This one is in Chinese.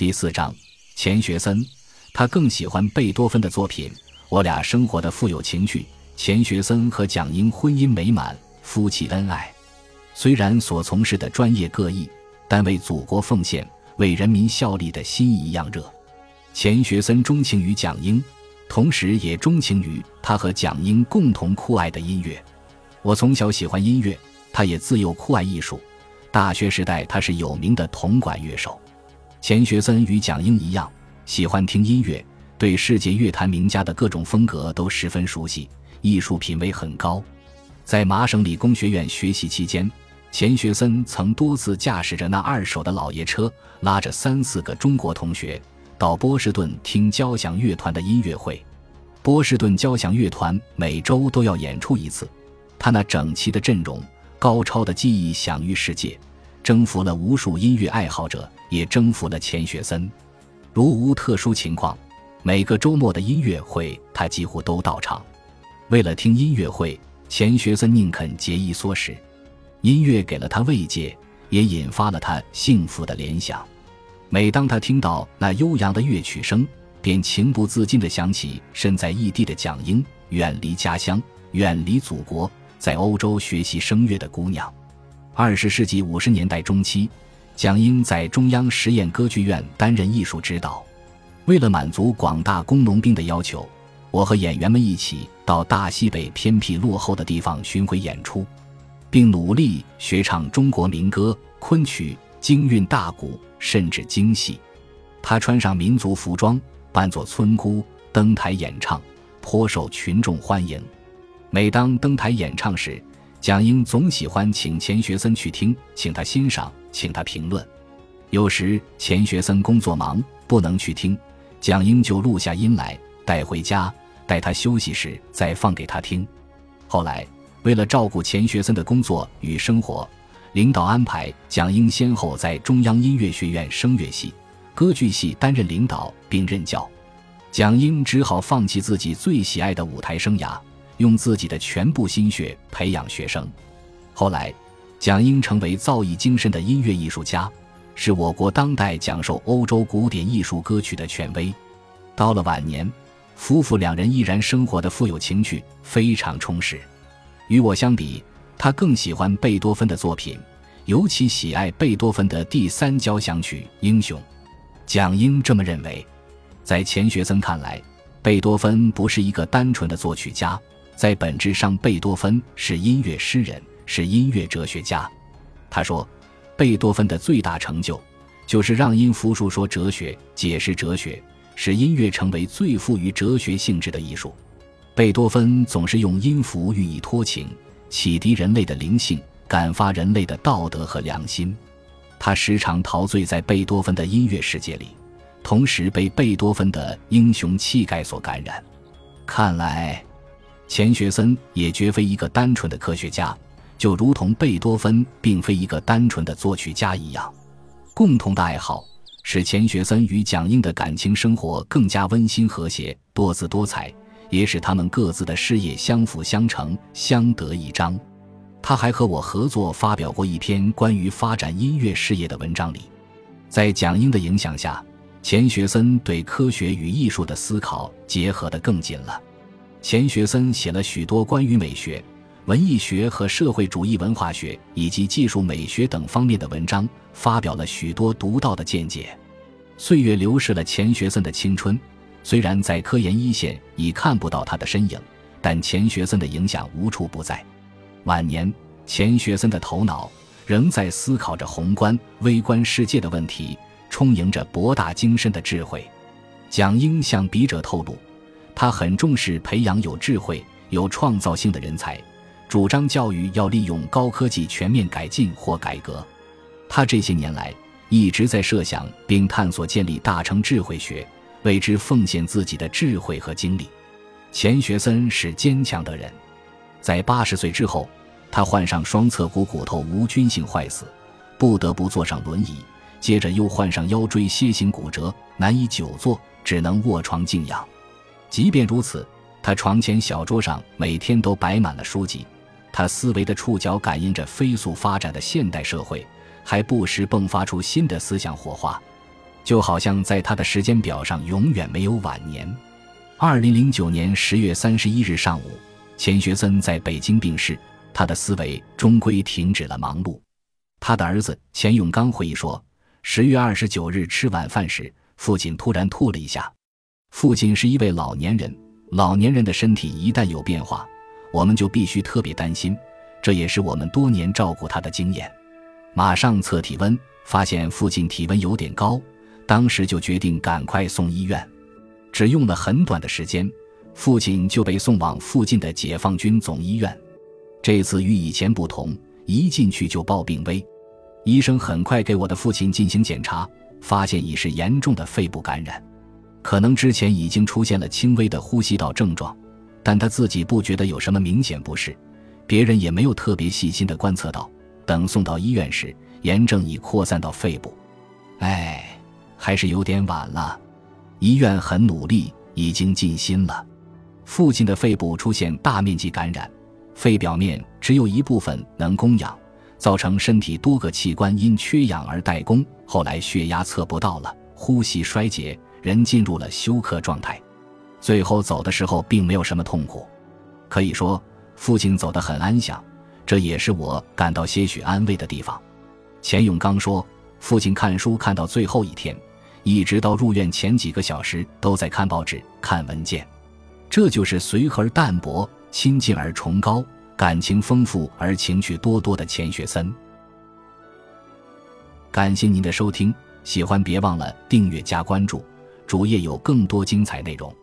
第四章，钱学森，他更喜欢贝多芬的作品。我俩生活的富有情趣。钱学森和蒋英婚姻美满，夫妻恩爱。虽然所从事的专业各异，但为祖国奉献、为人民效力的心一样热。钱学森钟情于蒋英，同时也钟情于他和蒋英共同酷爱的音乐。我从小喜欢音乐，他也自幼酷爱艺术。大学时代，他是有名的铜管乐手。钱学森与蒋英一样，喜欢听音乐，对世界乐坛名家的各种风格都十分熟悉。艺术品味很高，在麻省理工学院学习期间，钱学森曾多次驾驶着那二手的老爷车，拉着三四个中国同学到波士顿听交响乐团的音乐会。波士顿交响乐团每周都要演出一次，他那整齐的阵容、高超的技艺享誉世界，征服了无数音乐爱好者，也征服了钱学森。如无特殊情况，每个周末的音乐会他几乎都到场。为了听音乐会，钱学森宁肯节衣缩食。音乐给了他慰藉，也引发了他幸福的联想。每当他听到那悠扬的乐曲声，便情不自禁地想起身在异地的蒋英，远离家乡，远离祖国，在欧洲学习声乐的姑娘。二十世纪五十年代中期，蒋英在中央实验歌剧院担任艺术指导。为了满足广大工农兵的要求。我和演员们一起到大西北偏僻落后的地方巡回演出，并努力学唱中国民歌、昆曲、京韵大鼓，甚至京戏。他穿上民族服装，扮作村姑登台演唱，颇受群众欢迎。每当登台演唱时，蒋英总喜欢请钱学森去听，请他欣赏，请他评论。有时钱学森工作忙不能去听，蒋英就录下音来带回家。待他休息时再放给他听。后来，为了照顾钱学森的工作与生活，领导安排蒋英先后在中央音乐学院声乐系、歌剧系担任领导并任教。蒋英只好放弃自己最喜爱的舞台生涯，用自己的全部心血培养学生。后来，蒋英成为造诣精深的音乐艺术家，是我国当代讲授欧洲古典艺术歌曲的权威。到了晚年。夫妇两人依然生活的富有情趣，非常充实。与我相比，他更喜欢贝多芬的作品，尤其喜爱贝多芬的第三交响曲《英雄》。蒋英这么认为。在钱学森看来，贝多芬不是一个单纯的作曲家，在本质上，贝多芬是音乐诗人，是音乐哲学家。他说，贝多芬的最大成就，就是让音符述说哲学，解释哲学。使音乐成为最富于哲学性质的艺术。贝多芬总是用音符予以托情，启迪人类的灵性，感发人类的道德和良心。他时常陶醉在贝多芬的音乐世界里，同时被贝多芬的英雄气概所感染。看来，钱学森也绝非一个单纯的科学家，就如同贝多芬并非一个单纯的作曲家一样，共同的爱好。使钱学森与蒋英的感情生活更加温馨和谐、多姿多彩，也使他们各自的事业相辅相成、相得益彰。他还和我合作发表过一篇关于发展音乐事业的文章里。在蒋英的影响下，钱学森对科学与艺术的思考结合得更紧了。钱学森写了许多关于美学。文艺学和社会主义文化学以及技术美学等方面的文章，发表了许多独到的见解。岁月流逝了钱学森的青春，虽然在科研一线已看不到他的身影，但钱学森的影响无处不在。晚年，钱学森的头脑仍在思考着宏观、微观世界的问题，充盈着博大精深的智慧。蒋英向笔者透露，他很重视培养有智慧、有创造性的人才。主张教育要利用高科技全面改进或改革。他这些年来一直在设想并探索建立大成智慧学，为之奉献自己的智慧和精力。钱学森是坚强的人，在八十岁之后，他患上双侧股骨头无菌性坏死，不得不坐上轮椅；接着又患上腰椎楔形骨折，难以久坐，只能卧床静养。即便如此，他床前小桌上每天都摆满了书籍。他思维的触角感应着飞速发展的现代社会，还不时迸发出新的思想火花。就好像在他的时间表上永远没有晚年。二零零九年十月三十一日上午，钱学森在北京病逝，他的思维终归停止了忙碌。他的儿子钱永刚回忆说：“十月二十九日吃晚饭时，父亲突然吐了一下。父亲是一位老年人，老年人的身体一旦有变化，我们就必须特别担心。这也是我们多年照顾他的经验。马上测体温，发现父亲体温有点高，当时就决定赶快送医院。只用了很短的时间，父亲就被送往附近的解放军总医院。这次与以前不同。”一进去就报病危，医生很快给我的父亲进行检查，发现已是严重的肺部感染，可能之前已经出现了轻微的呼吸道症状，但他自己不觉得有什么明显不适，别人也没有特别细心的观测到。等送到医院时，炎症已扩散到肺部，哎，还是有点晚了。医院很努力，已经尽心了。父亲的肺部出现大面积感染。肺表面只有一部分能供氧，造成身体多个器官因缺氧而怠工。后来血压测不到了，呼吸衰竭，人进入了休克状态。最后走的时候并没有什么痛苦，可以说父亲走得很安详，这也是我感到些许安慰的地方。钱永刚说，父亲看书看到最后一天，一直到入院前几个小时都在看报纸、看文件，这就是随和而淡泊。亲近而崇高，感情丰富而情趣多多的钱学森。感谢您的收听，喜欢别忘了订阅加关注，主页有更多精彩内容。